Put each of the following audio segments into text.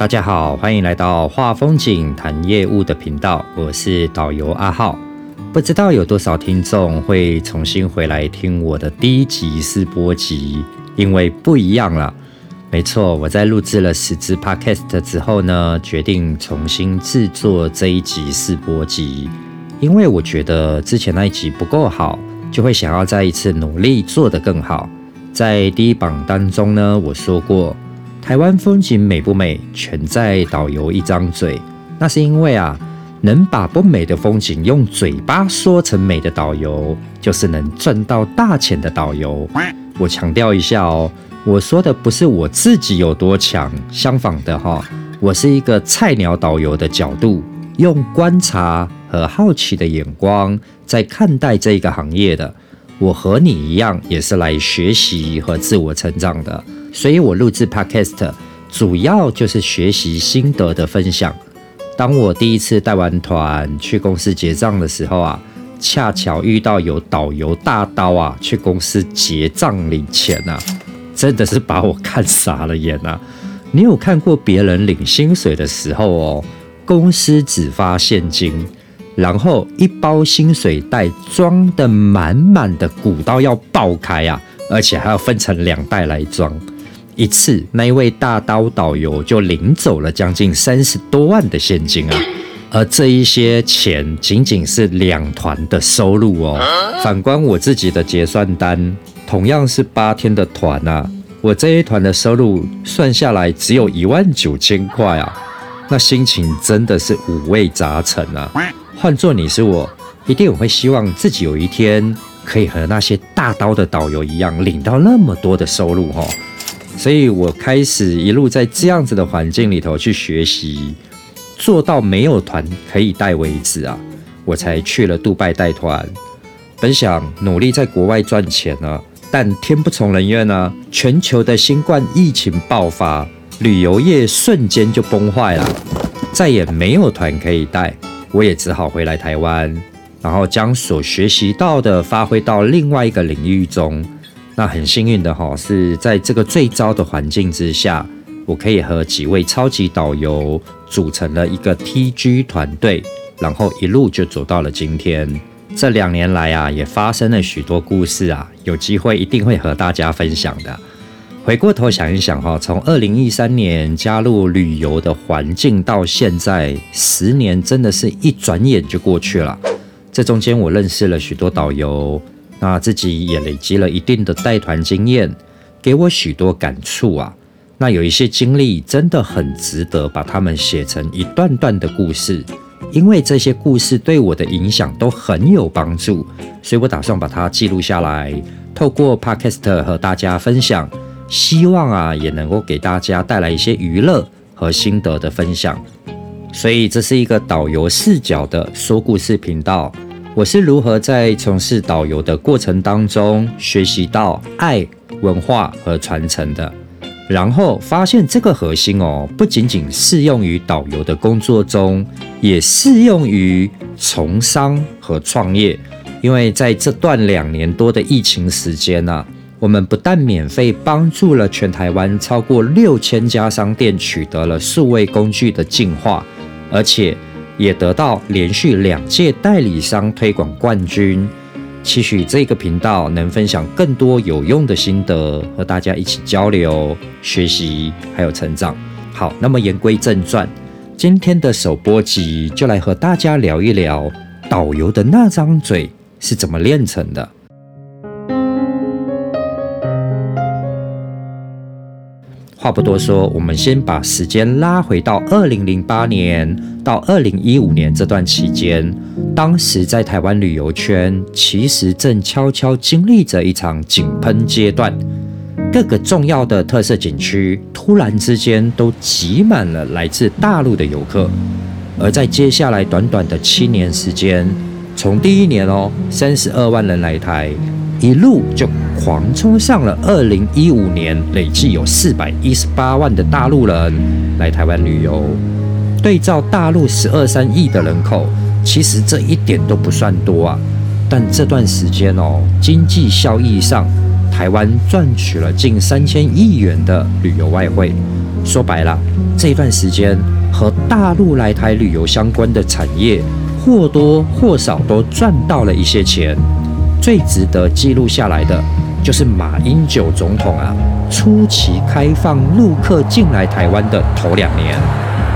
大家好，欢迎来到画风景谈业务的频道，我是导游阿浩。不知道有多少听众会重新回来听我的第一集试播集，因为不一样了。没错，我在录制了十支 podcast 之后呢，决定重新制作这一集试播集，因为我觉得之前那一集不够好，就会想要再一次努力做得更好。在第一榜当中呢，我说过，台湾风景美不美，全在导游一张嘴。那是因为啊。能把不美的风景用嘴巴说成美的导游，就是能赚到大钱的导游。我强调一下哦，我说的不是我自己有多强，相反的哈，我是一个菜鸟导游的角度，用观察和好奇的眼光在看待这个行业的。我和你一样，也是来学习和自我成长的，所以我录制 Podcast 主要就是学习心得的分享。当我第一次带完团去公司结账的时候啊，恰巧遇到有导游大刀啊去公司结账领钱啊，真的是把我看傻了眼啊！你有看过别人领薪水的时候哦，公司只发现金，然后一包薪水袋装的满满的，鼓到要爆开啊，而且还要分成两袋来装。一次，那一位大刀导游就领走了将近三十多万的现金啊，而这一些钱仅仅是两团的收入哦。反观我自己的结算单，同样是八天的团啊，我这一团的收入算下来只有一万九千块啊，那心情真的是五味杂陈啊。换做你是我，一定我会希望自己有一天可以和那些大刀的导游一样，领到那么多的收入哈。所以我开始一路在这样子的环境里头去学习，做到没有团可以带为止啊，我才去了杜拜带团。本想努力在国外赚钱呢，但天不从人愿呢，全球的新冠疫情爆发，旅游业瞬间就崩坏了，再也没有团可以带，我也只好回来台湾，然后将所学习到的发挥到另外一个领域中。那很幸运的哈，是在这个最糟的环境之下，我可以和几位超级导游组成了一个 TG 团队，然后一路就走到了今天。这两年来啊，也发生了许多故事啊，有机会一定会和大家分享的。回过头想一想哈，从二零一三年加入旅游的环境到现在，十年真的是一转眼就过去了。这中间我认识了许多导游。那自己也累积了一定的带团经验，给我许多感触啊。那有一些经历真的很值得把它们写成一段段的故事，因为这些故事对我的影响都很有帮助，所以我打算把它记录下来，透过 Podcast 和大家分享，希望啊也能够给大家带来一些娱乐和心得的分享。所以这是一个导游视角的说故事频道。我是如何在从事导游的过程当中学习到爱、文化和传承的，然后发现这个核心哦，不仅仅适用于导游的工作中，也适用于从商和创业。因为在这段两年多的疫情时间呢，我们不但免费帮助了全台湾超过六千家商店取得了数位工具的进化，而且。也得到连续两届代理商推广冠军，期许这个频道能分享更多有用的心得，和大家一起交流、学习还有成长。好，那么言归正传，今天的首播集就来和大家聊一聊导游的那张嘴是怎么练成的。话不多说，我们先把时间拉回到二零零八年到二零一五年这段期间。当时在台湾旅游圈，其实正悄悄经历着一场井喷阶段，各个重要的特色景区突然之间都挤满了来自大陆的游客。而在接下来短短的七年时间，从第一年哦，三十二万人来台。一路就狂冲上了二零一五年，累计有四百一十八万的大陆人来台湾旅游。对照大陆十二三亿的人口，其实这一点都不算多啊。但这段时间哦，经济效益上，台湾赚取了近三千亿元的旅游外汇。说白了，这段时间和大陆来台旅游相关的产业，或多或少都赚到了一些钱。最值得记录下来的，就是马英九总统啊，初期开放陆客进来台湾的头两年。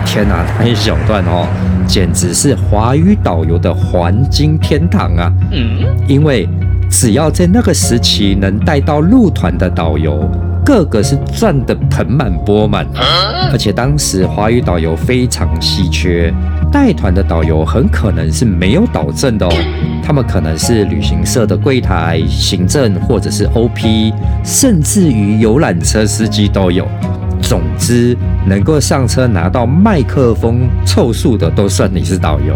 天哪，那一小段哦，简直是华语导游的黄金天堂啊！嗯，因为只要在那个时期能带到陆团的导游。个个是赚得盆满钵满，而且当时华语导游非常稀缺，带团的导游很可能是没有导证的哦，他们可能是旅行社的柜台、行政或者是 OP，甚至于游览车司机都有。总之，能够上车拿到麦克风凑数的，都算你是导游。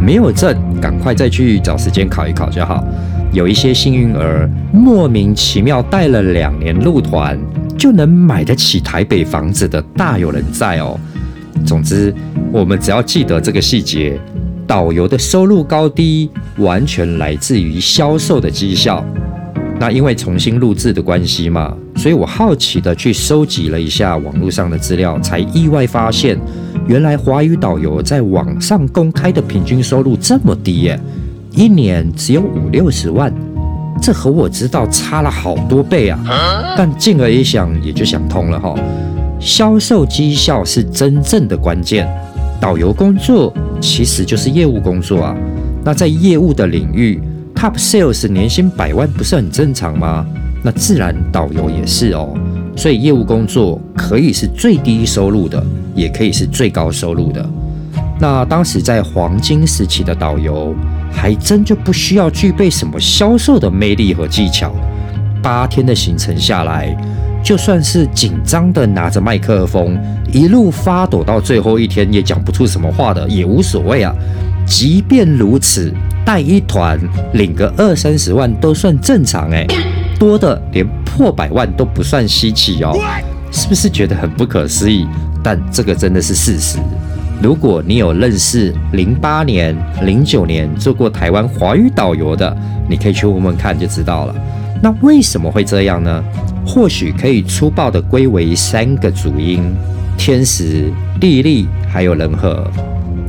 没有证，赶快再去找时间考一考就好。有一些幸运儿莫名其妙带了两年路团，就能买得起台北房子的大有人在哦。总之，我们只要记得这个细节，导游的收入高低完全来自于销售的绩效。那因为重新录制的关系嘛，所以我好奇的去收集了一下网络上的资料，才意外发现，原来华语导游在网上公开的平均收入这么低耶。一年只有五六十万，这和我知道差了好多倍啊！但进而一想，也就想通了哈。销售绩效是真正的关键，导游工作其实就是业务工作啊。那在业务的领域，Top Sales 年薪百万不是很正常吗？那自然导游也是哦。所以业务工作可以是最低收入的，也可以是最高收入的。那当时在黄金时期的导游。还真就不需要具备什么销售的魅力和技巧，八天的行程下来，就算是紧张的拿着麦克风，一路发抖到最后一天也讲不出什么话的也无所谓啊。即便如此，带一团领个二三十万都算正常哎，多的连破百万都不算稀奇哦。是不是觉得很不可思议？但这个真的是事实。如果你有认识零八年、零九年做过台湾华语导游的，你可以去问问看就知道了。那为什么会这样呢？或许可以粗暴的归为三个主因：天时、地利，还有人和。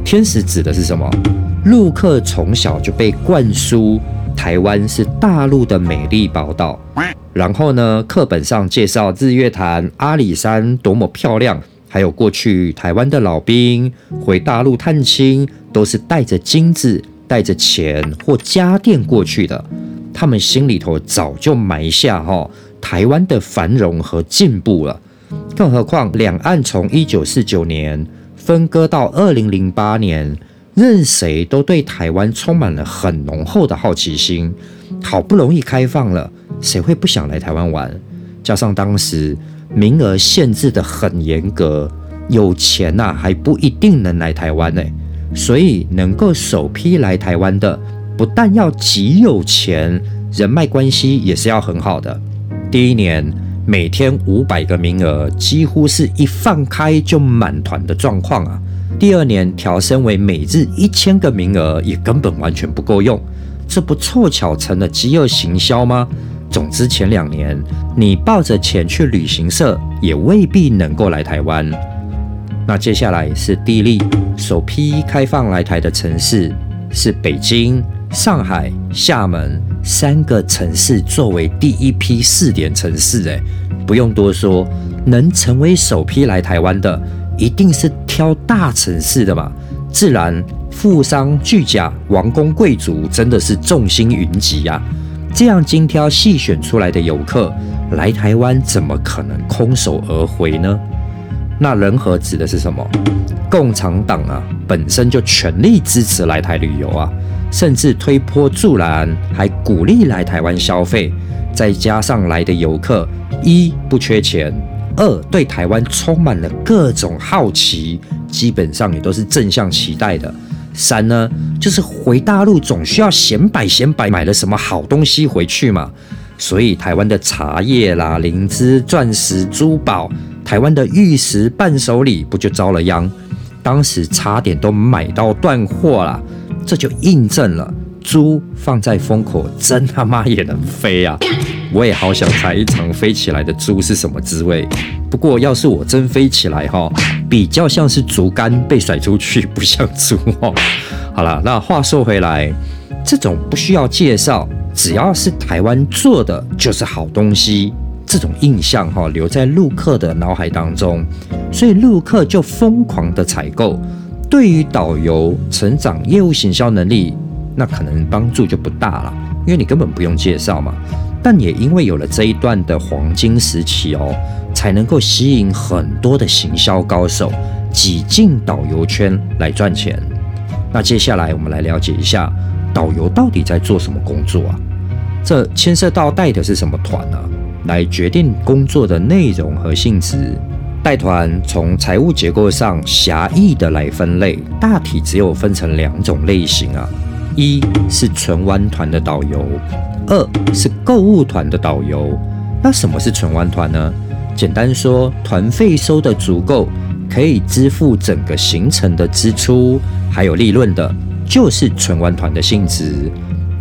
天时指的是什么？陆客从小就被灌输台湾是大陆的美丽宝岛，然后呢，课本上介绍日月潭、阿里山多么漂亮。还有过去台湾的老兵回大陆探亲，都是带着金子、带着钱或家电过去的。他们心里头早就埋下哈台湾的繁荣和进步了。更何况两岸从一九四九年分割到二零零八年，任谁都对台湾充满了很浓厚的好奇心。好不容易开放了，谁会不想来台湾玩？加上当时。名额限制的很严格，有钱呐还不一定能来台湾呢。所以能够首批来台湾的，不但要极有钱，人脉关系也是要很好的。第一年每天五百个名额，几乎是一放开就满团的状况啊。第二年调升为每日一千个名额，也根本完全不够用，这不凑巧成了饥饿行销吗？总之，前两年你抱着钱去旅行社，也未必能够来台湾。那接下来是地利，首批开放来台的城市是北京、上海、厦门三个城市，作为第一批试点城市。诶，不用多说，能成为首批来台湾的，一定是挑大城市的嘛。自然，富商巨贾、王公贵族真的是众星云集呀。这样精挑细选出来的游客来台湾，怎么可能空手而回呢？那人和指的是什么？共产党啊，本身就全力支持来台旅游啊，甚至推波助澜，还鼓励来台湾消费。再加上来的游客，一不缺钱，二对台湾充满了各种好奇，基本上也都是正向期待的。三呢，就是回大陆总需要显摆显摆，买了什么好东西回去嘛。所以台湾的茶叶啦、灵芝、钻石、珠宝，台湾的玉石伴手礼不就遭了殃？当时差点都买到断货了，这就印证了猪放在风口，真他妈也能飞啊！我也好想猜一场飞起来的猪是什么滋味。不过要是我真飞起来哈，比较像是竹竿被甩出去，不像猪哦。好了，那话说回来，这种不需要介绍，只要是台湾做的就是好东西，这种印象哈留在陆客的脑海当中，所以陆客就疯狂的采购。对于导游成长业务行销能力，那可能帮助就不大了，因为你根本不用介绍嘛。但也因为有了这一段的黄金时期哦，才能够吸引很多的行销高手挤进导游圈来赚钱。那接下来我们来了解一下导游到底在做什么工作啊？这牵涉到带的是什么团呢？来决定工作的内容和性质。带团从财务结构上狭义的来分类，大体只有分成两种类型啊，一是纯玩团的导游，二是购物团的导游。那什么是纯玩团呢？简单说，团费收的足够，可以支付整个行程的支出，还有利润的，就是纯玩团的性质。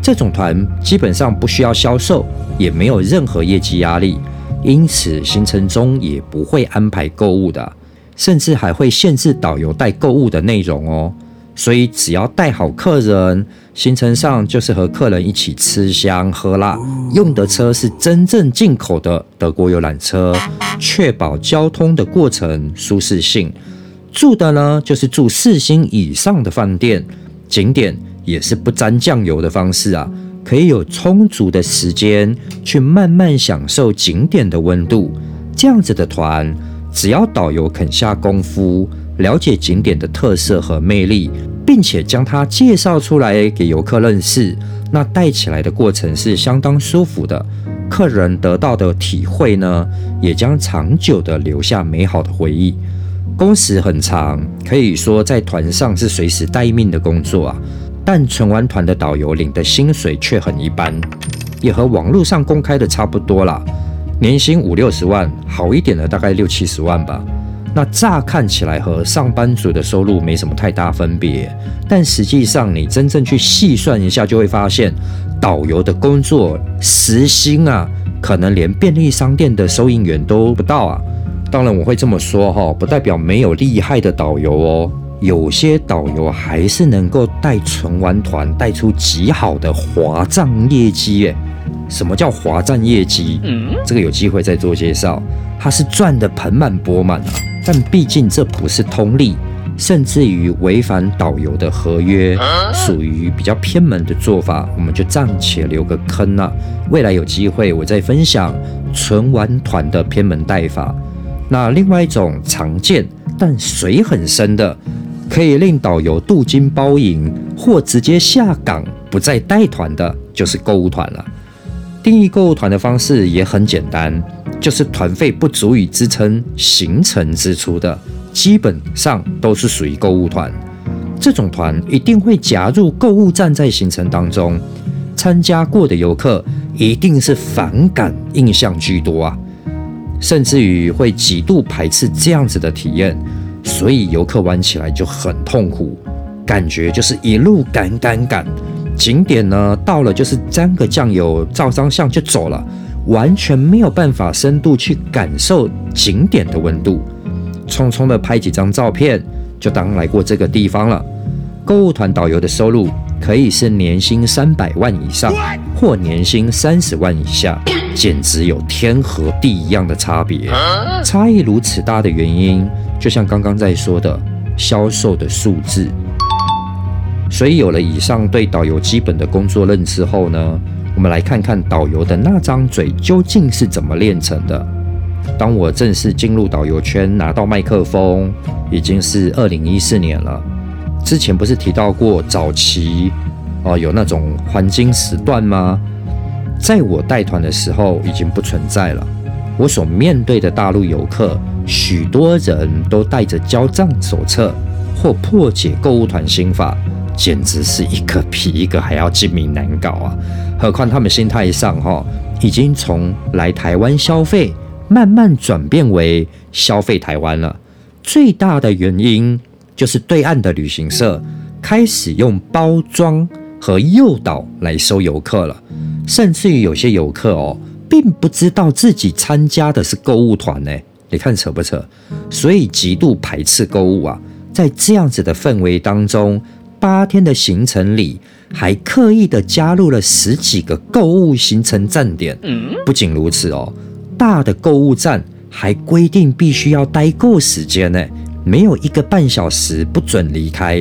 这种团基本上不需要销售，也没有任何业绩压力。因此，行程中也不会安排购物的，甚至还会限制导游带购物的内容哦。所以，只要带好客人，行程上就是和客人一起吃香喝辣，用的车是真正进口的德国游览车，确保交通的过程舒适性。住的呢，就是住四星以上的饭店，景点也是不沾酱油的方式啊。可以有充足的时间去慢慢享受景点的温度，这样子的团，只要导游肯下功夫，了解景点的特色和魅力，并且将它介绍出来给游客认识，那带起来的过程是相当舒服的。客人得到的体会呢，也将长久的留下美好的回忆。工时很长，可以说在团上是随时待命的工作啊。但纯玩团的导游领的薪水却很一般，也和网络上公开的差不多啦。年薪五六十万，好一点的大概六七十万吧。那乍看起来和上班族的收入没什么太大分别，但实际上你真正去细算一下，就会发现导游的工作时薪啊，可能连便利商店的收银员都不到啊。当然我会这么说哈，不代表没有厉害的导游哦。有些导游还是能够带纯玩团带出极好的华账业绩耶。什么叫华账业绩？这个有机会再做介绍。他是赚得盆满钵满啊，但毕竟这不是通例，甚至于违反导游的合约，属于比较偏门的做法，我们就暂且留个坑啊。未来有机会我再分享纯玩团的偏门带法。那另外一种常见但水很深的。可以令导游镀金包银或直接下岗不再带团的，就是购物团了。定义购物团的方式也很简单，就是团费不足以支撑行程支出的，基本上都是属于购物团。这种团一定会加入购物站在行程当中，参加过的游客一定是反感印象居多啊，甚至于会极度排斥这样子的体验。所以游客玩起来就很痛苦，感觉就是一路赶赶赶，景点呢到了就是沾个酱油、照张相就走了，完全没有办法深度去感受景点的温度，匆匆的拍几张照片就当来过这个地方了。购物团导游的收入可以是年薪三百万以上，或年薪三十万以下，简直有天和地一样的差别。差异如此大的原因。就像刚刚在说的销售的数字，所以有了以上对导游基本的工作认知后呢，我们来看看导游的那张嘴究竟是怎么练成的。当我正式进入导游圈，拿到麦克风，已经是二零一四年了。之前不是提到过早期哦有那种黄金时段吗？在我带团的时候已经不存在了。我所面对的大陆游客。许多人都带着交账手册或破解购物团心法，简直是一个比一个还要精明难搞啊！何况他们心态上哈，已经从来台湾消费慢慢转变为消费台湾了。最大的原因就是对岸的旅行社开始用包装和诱导来收游客了，甚至于有些游客哦，并不知道自己参加的是购物团呢。你看扯不扯？所以极度排斥购物啊！在这样子的氛围当中，八天的行程里，还刻意的加入了十几个购物行程站点。不仅如此哦，大的购物站还规定必须要待够时间呢，没有一个半小时不准离开。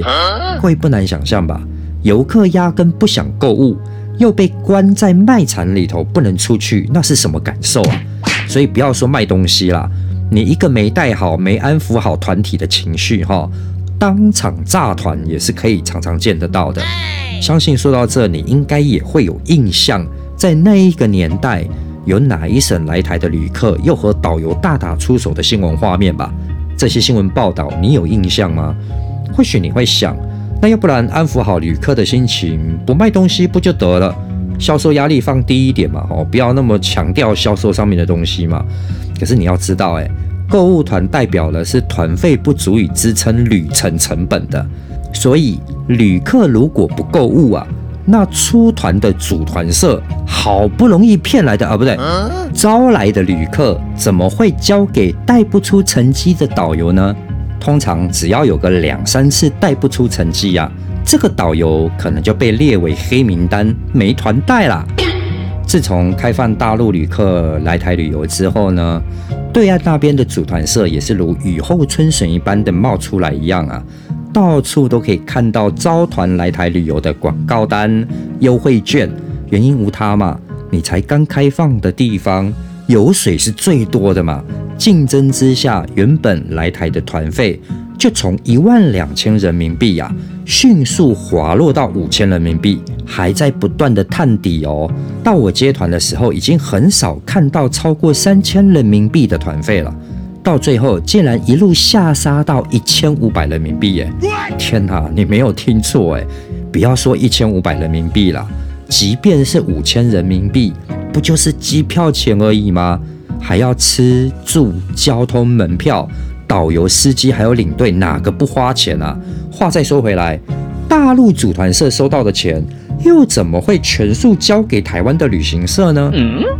会不难想象吧？游客压根不想购物，又被关在卖场里头不能出去，那是什么感受啊？所以不要说卖东西啦。你一个没带好、没安抚好团体的情绪，哈，当场炸团也是可以常常见得到的。相信说到这，你应该也会有印象，在那一个年代，有哪一省来台的旅客又和导游大打出手的新闻画面吧？这些新闻报道你有印象吗？或许你会想，那要不然安抚好旅客的心情，不卖东西不就得了？销售压力放低一点嘛，哦，不要那么强调销售上面的东西嘛。可是你要知道，哎，购物团代表的是团费不足以支撑旅程成本的，所以旅客如果不购物啊，那出团的组团社好不容易骗来的啊，不对，招来的旅客怎么会交给带不出成绩的导游呢？通常只要有个两三次带不出成绩呀，这个导游可能就被列为黑名单，没团带啦。自从开放大陆旅客来台旅游之后呢，对岸那边的组团社也是如雨后春笋一般的冒出来一样啊，到处都可以看到招团来台旅游的广告单、优惠券。原因无他嘛，你才刚开放的地方，油水是最多的嘛。竞争之下，原本来台的团费就从一万两千人民币呀。迅速滑落到五千人民币，还在不断的探底哦。到我接团的时候，已经很少看到超过三千人民币的团费了。到最后，竟然一路下杀到一千五百人民币耶！天哪，你没有听错哎！不要说一千五百人民币了，即便是五千人民币，不就是机票钱而已吗？还要吃住、交通、门票。导游、司机还有领队，哪个不花钱啊？话再说回来，大陆组团社收到的钱，又怎么会全数交给台湾的旅行社呢？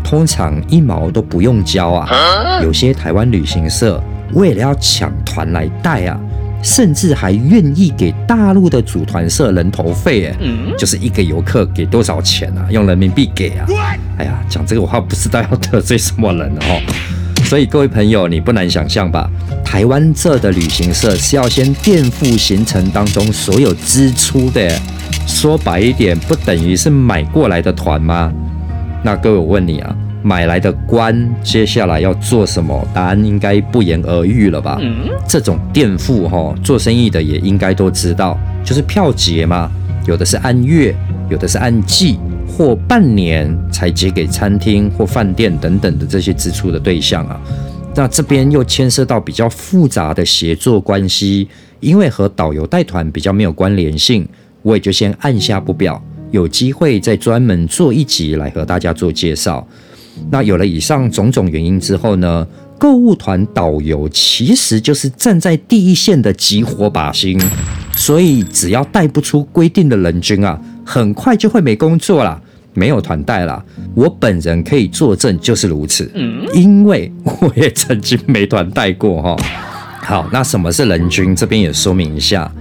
通常一毛都不用交啊。有些台湾旅行社为了要抢团来带啊，甚至还愿意给大陆的组团社人头费，哎，就是一个游客给多少钱啊？用人民币给啊？哎呀，讲这个话不知道要得罪什么人哦。所以各位朋友，你不难想象吧？台湾这的旅行社是要先垫付行程当中所有支出的。说白一点，不等于是买过来的团吗？那各位我问你啊，买来的官接下来要做什么？答案应该不言而喻了吧？这种垫付哈，做生意的也应该都知道，就是票结嘛。有的是按月，有的是按季。或半年才结给餐厅或饭店等等的这些支出的对象啊，那这边又牵涉到比较复杂的协作关系，因为和导游带团比较没有关联性，我也就先按下不表，有机会再专门做一集来和大家做介绍。那有了以上种种原因之后呢，购物团导游其实就是站在第一线的急火把星，所以只要带不出规定的人均啊，很快就会没工作了。没有团带啦，我本人可以作证，就是如此。嗯，因为我也曾经没团带过哈。好，那什么是人均？这边也说明一下，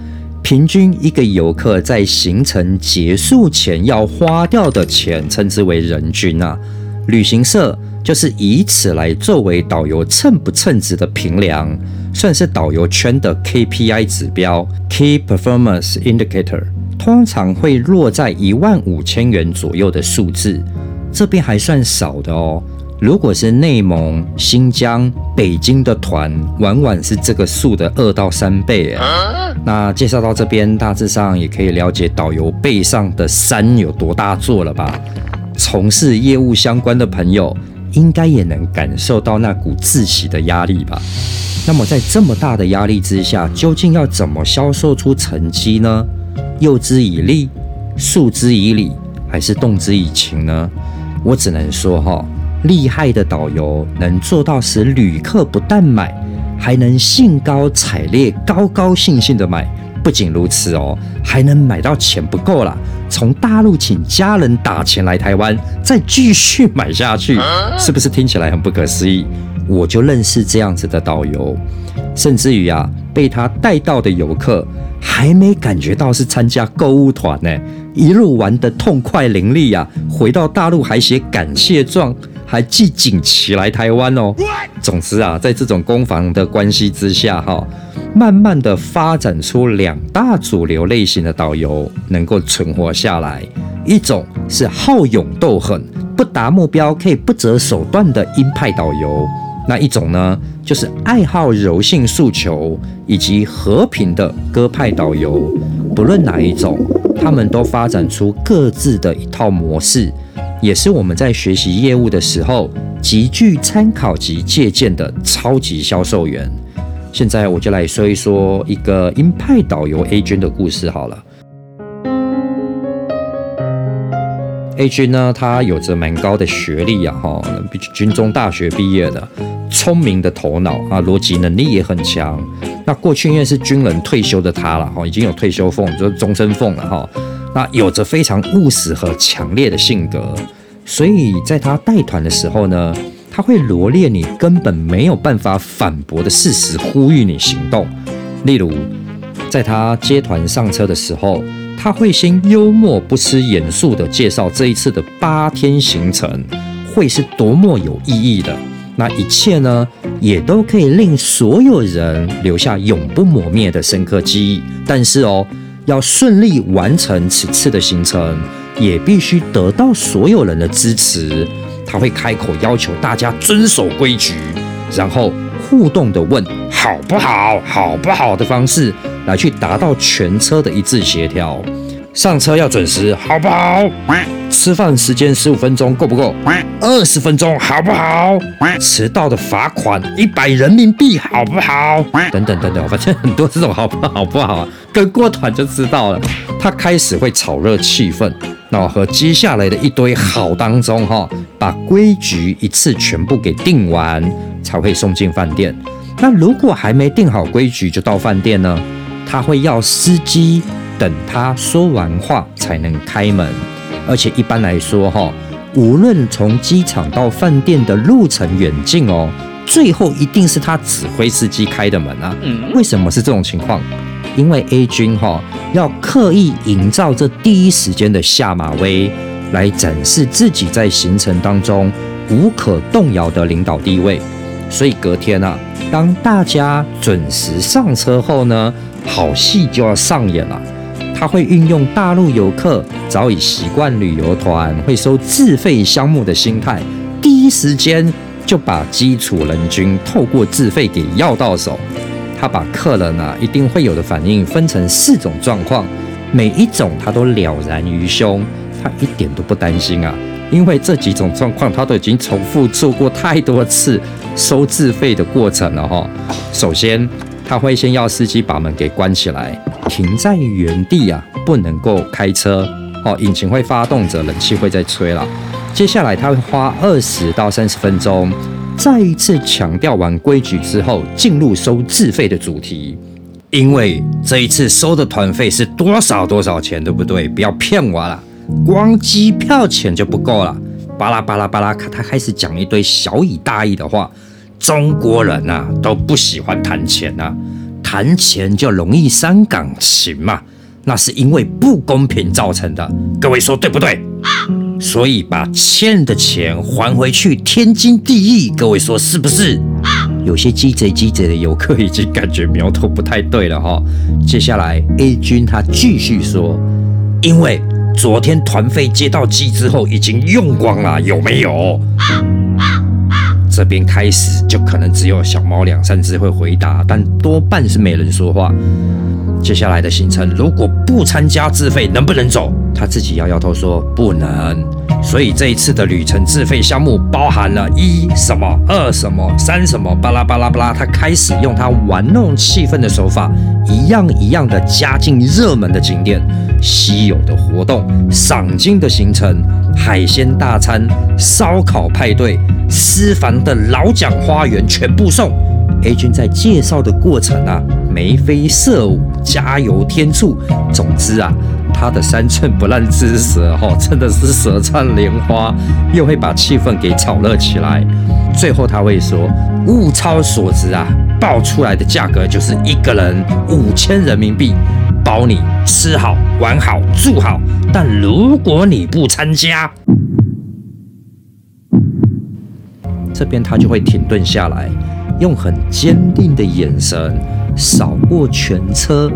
平均一个游客在行程结束前要花掉的钱，称之为人均啊。旅行社就是以此来作为导游称不称职的评量，算是导游圈的 KPI 指标 （Key Performance Indicator）。通常会落在一万五千元左右的数字，这边还算少的哦。如果是内蒙、新疆、北京的团，往往是这个数的二到三倍啊。那介绍到这边，大致上也可以了解导游背上的山有多大座了吧？从事业务相关的朋友，应该也能感受到那股窒息的压力吧？那么在这么大的压力之下，究竟要怎么销售出成绩呢？诱之以利，诉之以理，还是动之以情呢？我只能说哈，厉害的导游能做到使旅客不但买，还能兴高采烈、高高兴兴的买。不仅如此哦，还能买到钱不够了，从大陆请家人打钱来台湾，再继续买下去，是不是听起来很不可思议？我就认识这样子的导游，甚至于啊，被他带到的游客还没感觉到是参加购物团呢，一路玩得痛快淋漓呀，回到大陆还写感谢状，还寄锦旗来台湾哦。总之啊，在这种攻防的关系之下，哈。慢慢的发展出两大主流类型的导游能够存活下来，一种是好勇斗狠，不达目标可以不择手段的鹰派导游，那一种呢，就是爱好柔性诉求以及和平的鸽派导游。不论哪一种，他们都发展出各自的一套模式，也是我们在学习业务的时候极具参考及借鉴的超级销售员。现在我就来说一说一个鹰派导游 A 君的故事好了。A 君呢，他有着蛮高的学历啊，哈，军中大学毕业的，聪明的头脑啊，逻辑能力也很强。那过去因为是军人退休的他了，哈，已经有退休俸，就是终身俸了，哈。那有着非常务实和强烈的性格，所以在他带团的时候呢。他会罗列你根本没有办法反驳的事实，呼吁你行动。例如，在他接团上车的时候，他会先幽默不失严肃地介绍这一次的八天行程会是多么有意义的。那一切呢，也都可以令所有人留下永不磨灭的深刻记忆。但是哦，要顺利完成此次的行程，也必须得到所有人的支持。他会开口要求大家遵守规矩，然后互动的问好不好、好不好的方式来去达到全车的一致协调。上车要准时，好不好？吃饭时间十五分钟够不够？二十分钟好不好？迟到的罚款一百人民币好不好？等等等等，反正很多这种好不好？好不好？跟过团就知道了。他开始会炒热气氛。那和接下来的一堆好当中，哈，把规矩一次全部给定完，才会送进饭店。那如果还没定好规矩就到饭店呢？他会要司机等他说完话才能开门。而且一般来说，哈，无论从机场到饭店的路程远近哦，最后一定是他指挥司机开的门啊。为什么是这种情况？因为 A 军哈要刻意营造这第一时间的下马威，来展示自己在行程当中无可动摇的领导地位，所以隔天啊，当大家准时上车后呢，好戏就要上演了。他会运用大陆游客早已习惯旅游团会收自费项目的心态，第一时间就把基础人均透过自费给要到手。他把客人啊一定会有的反应分成四种状况，每一种他都了然于胸，他一点都不担心啊，因为这几种状况他都已经重复做过太多次收自费的过程了哈。首先，他会先要司机把门给关起来，停在原地啊，不能够开车哦，引擎会发动着，冷气会在吹了。接下来他会花二十到三十分钟。再一次强调完规矩之后，进入收自费的主题，因为这一次收的团费是多少多少钱，对不对？不要骗我了，光机票钱就不够了。巴拉巴拉巴拉，他开始讲一堆小以大义的话。中国人呐都不喜欢谈钱呐，谈钱就容易伤感情嘛，那是因为不公平造成的。各位说对不对？所以把欠的钱还回去，天经地义。各位说是不是？有些鸡贼鸡贼的游客已经感觉苗头不太对了哈。接下来 A 君他继续说，因为昨天团费接到机之后已经用光了，有没有？这边开始就可能只有小猫两三只会回答，但多半是没人说话。接下来的行程如果不参加自费，能不能走？他自己摇摇头说不能。所以这一次的旅程自费项目包含了一什么、二什么、三什么，巴拉巴拉巴拉。他开始用他玩弄气氛的手法，一样一样的加进热门的景点、稀有的活动、赏金的行程、海鲜大餐、烧烤派对、私房的老蒋花园，全部送。A 君在介绍的过程啊，眉飞色舞，加油添醋。总之啊。他的三寸不烂之舌，哦，真的是舌灿莲花，又会把气氛给炒热起来。最后他会说，物超所值啊，报出来的价格就是一个人五千人民币，包你吃好、玩好、住好。但如果你不参加，这边他就会停顿下来，用很坚定的眼神扫过全车，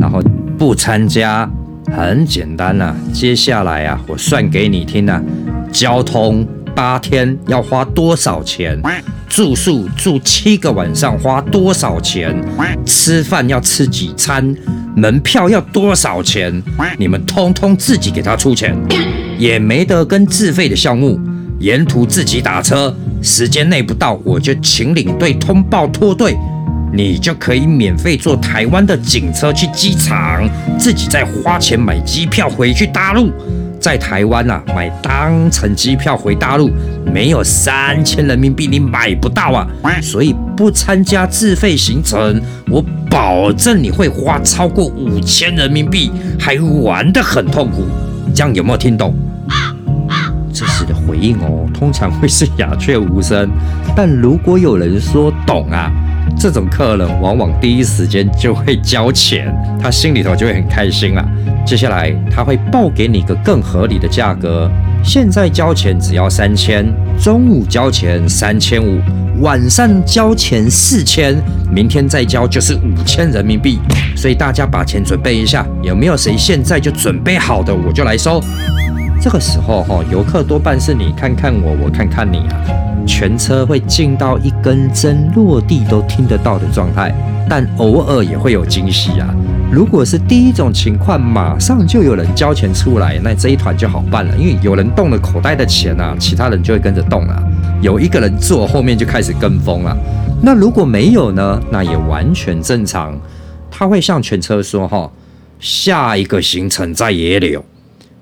然后不参加。很简单呐，接下来啊，我算给你听啊。交通八天要花多少钱？住宿住七个晚上花多少钱？吃饭要吃几餐？门票要多少钱？你们通通自己给他出钱，也没得跟自费的项目。沿途自己打车，时间内不到我就请领队通报脱队。你就可以免费坐台湾的警车去机场，自己再花钱买机票回去大陆。在台湾啊，买单程机票回大陆，没有三千人民币你买不到啊。所以不参加自费行程，我保证你会花超过五千人民币，还玩得很痛苦。这样有没有听懂？这时的回应哦，通常会是鸦雀无声。但如果有人说懂啊。这种客人往往第一时间就会交钱，他心里头就会很开心了。接下来他会报给你一个更合理的价格，现在交钱只要三千，中午交钱三千五，晚上交钱四千，明天再交就是五千人民币。所以大家把钱准备一下，有没有谁现在就准备好的，我就来收。这个时候哈，游客多半是你看看我，我看看你啊。全车会进到一根针落地都听得到的状态，但偶尔也会有惊喜啊！如果是第一种情况，马上就有人交钱出来，那这一团就好办了，因为有人动了口袋的钱啊，其他人就会跟着动了。有一个人做，后面就开始跟风了。那如果没有呢？那也完全正常。他会向全车说：“哈，下一个行程在野柳。”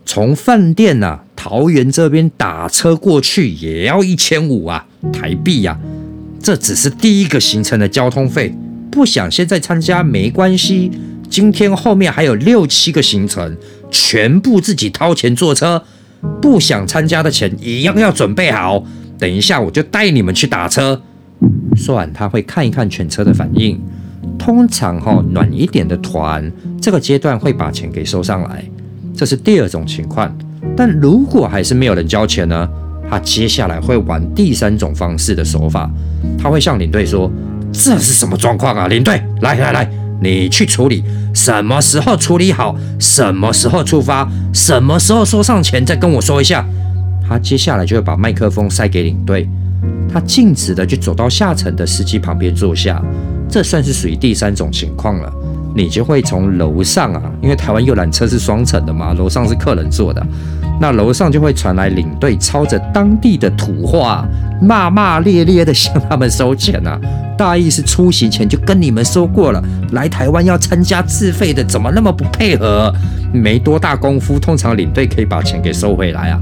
从饭店呐，桃园这边打车过去也要一千五啊，台币呀。这只是第一个行程的交通费，不想现在参加没关系。今天后面还有六七个行程，全部自己掏钱坐车。不想参加的钱一样要准备好。等一下我就带你们去打车。说完他会看一看全车的反应。通常哈暖一点的团，这个阶段会把钱给收上来。这是第二种情况，但如果还是没有人交钱呢？他接下来会玩第三种方式的手法，他会向领队说：“这是什么状况啊？领队，来来来，你去处理，什么时候处理好，什么时候出发，什么时候收上钱，再跟我说一下。”他接下来就会把麦克风塞给领队，他径直的就走到下层的司机旁边坐下，这算是属于第三种情况了。你就会从楼上啊，因为台湾游览车是双层的嘛，楼上是客人坐的，那楼上就会传来领队操着当地的土话，骂骂咧咧的向他们收钱啊，大意是出行前就跟你们说过了，来台湾要参加自费的，怎么那么不配合？没多大功夫，通常领队可以把钱给收回来啊。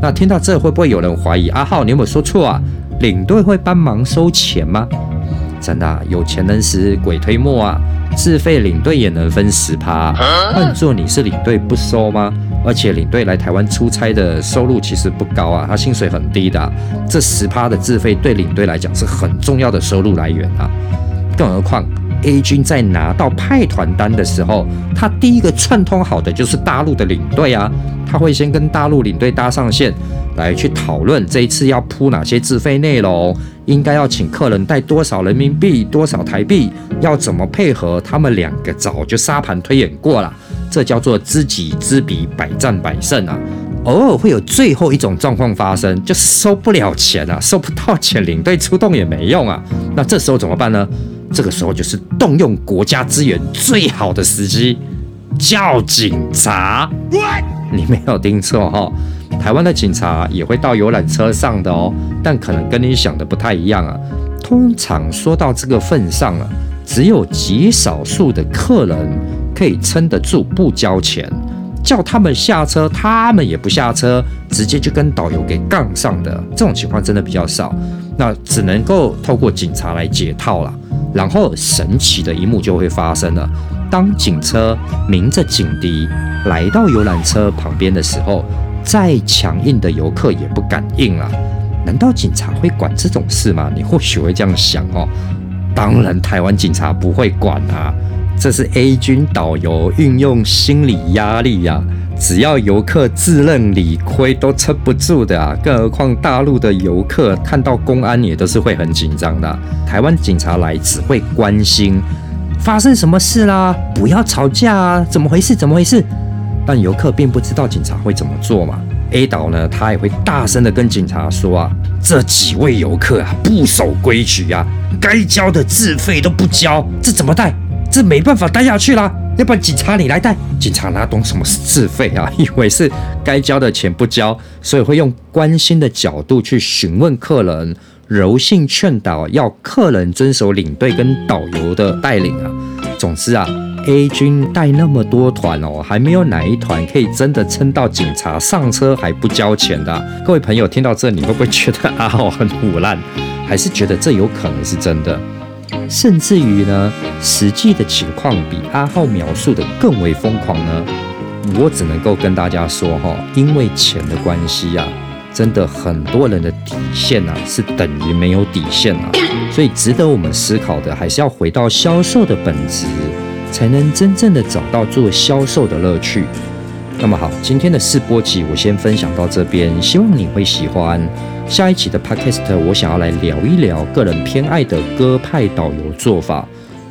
那听到这会不会有人怀疑阿浩，你有没有说错啊？领队会帮忙收钱吗？真的，有钱能使鬼推磨啊！自费领队也能分十趴，换做你是领队不收吗？而且领队来台湾出差的收入其实不高啊，他薪水很低的。这十趴的自费对领队来讲是很重要的收入来源啊。更何况 A 军在拿到派团单的时候，他第一个串通好的就是大陆的领队啊，他会先跟大陆领队搭上线。来去讨论这一次要铺哪些自费内容，应该要请客人带多少人民币、多少台币，要怎么配合？他们两个早就沙盘推演过了，这叫做知己知彼，百战百胜啊。偶尔会有最后一种状况发生，就收不了钱啊，收不到钱，领队出动也没用啊。那这时候怎么办呢？这个时候就是动用国家资源最好的时机，叫警察。你没有听错哈。台湾的警察也会到游览车上的哦，但可能跟你想的不太一样啊。通常说到这个份上啊，只有极少数的客人可以撑得住不交钱，叫他们下车，他们也不下车，直接就跟导游给杠上的这种情况真的比较少。那只能够透过警察来解套了。然后神奇的一幕就会发生了，当警车鸣着警笛来到游览车旁边的时候，再强硬的游客也不敢应啊！难道警察会管这种事吗？你或许会这样想哦。当然，台湾警察不会管啊，这是 A 军导游运用心理压力呀。只要游客自认理亏，都撑不住的啊！更何况大陆的游客看到公安也都是会很紧张的。台湾警察来只会关心发生什么事啦，不要吵架啊，怎么回事？怎么回事？但游客并不知道警察会怎么做嘛。A 岛呢，他也会大声的跟警察说啊，这几位游客啊不守规矩啊，该交的自费都不交，这怎么带？这没办法待下去啦。要不然警察你来带，警察哪懂什么是自费啊？以为是该交的钱不交，所以会用关心的角度去询问客人，柔性劝导，要客人遵守领队跟导游的带领啊。总之啊，A 军带那么多团哦，还没有哪一团可以真的撑到警察上车还不交钱的。各位朋友听到这，你会不会觉得 阿浩很腐烂，还是觉得这有可能是真的？甚至于呢，实际的情况比阿浩描述的更为疯狂呢。我只能够跟大家说哈，因为钱的关系啊，真的很多人的底线啊是等于没有底线啊。所以值得我们思考的，还是要回到销售的本质，才能真正的找到做销售的乐趣。那么好，今天的试播集我先分享到这边，希望你会喜欢。下一期的 podcast 我想要来聊一聊个人偏爱的歌派导游做法。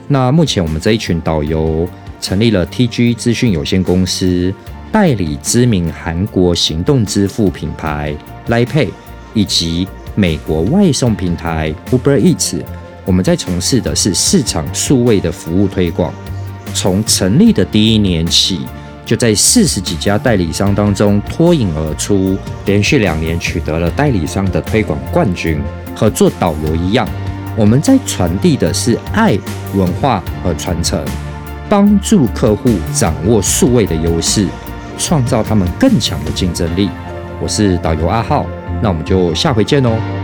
那目前我们这一群导游成立了 TG 资讯有限公司，代理知名韩国行动支付品牌 LIPE 以及美国外送平台 Uber Eats。我们在从事的是市场数位的服务推广。从成立的第一年起。就在四十几家代理商当中脱颖而出，连续两年取得了代理商的推广冠军。和做导游一样，我们在传递的是爱、文化和传承，帮助客户掌握数位的优势，创造他们更强的竞争力。我是导游阿浩，那我们就下回见哦。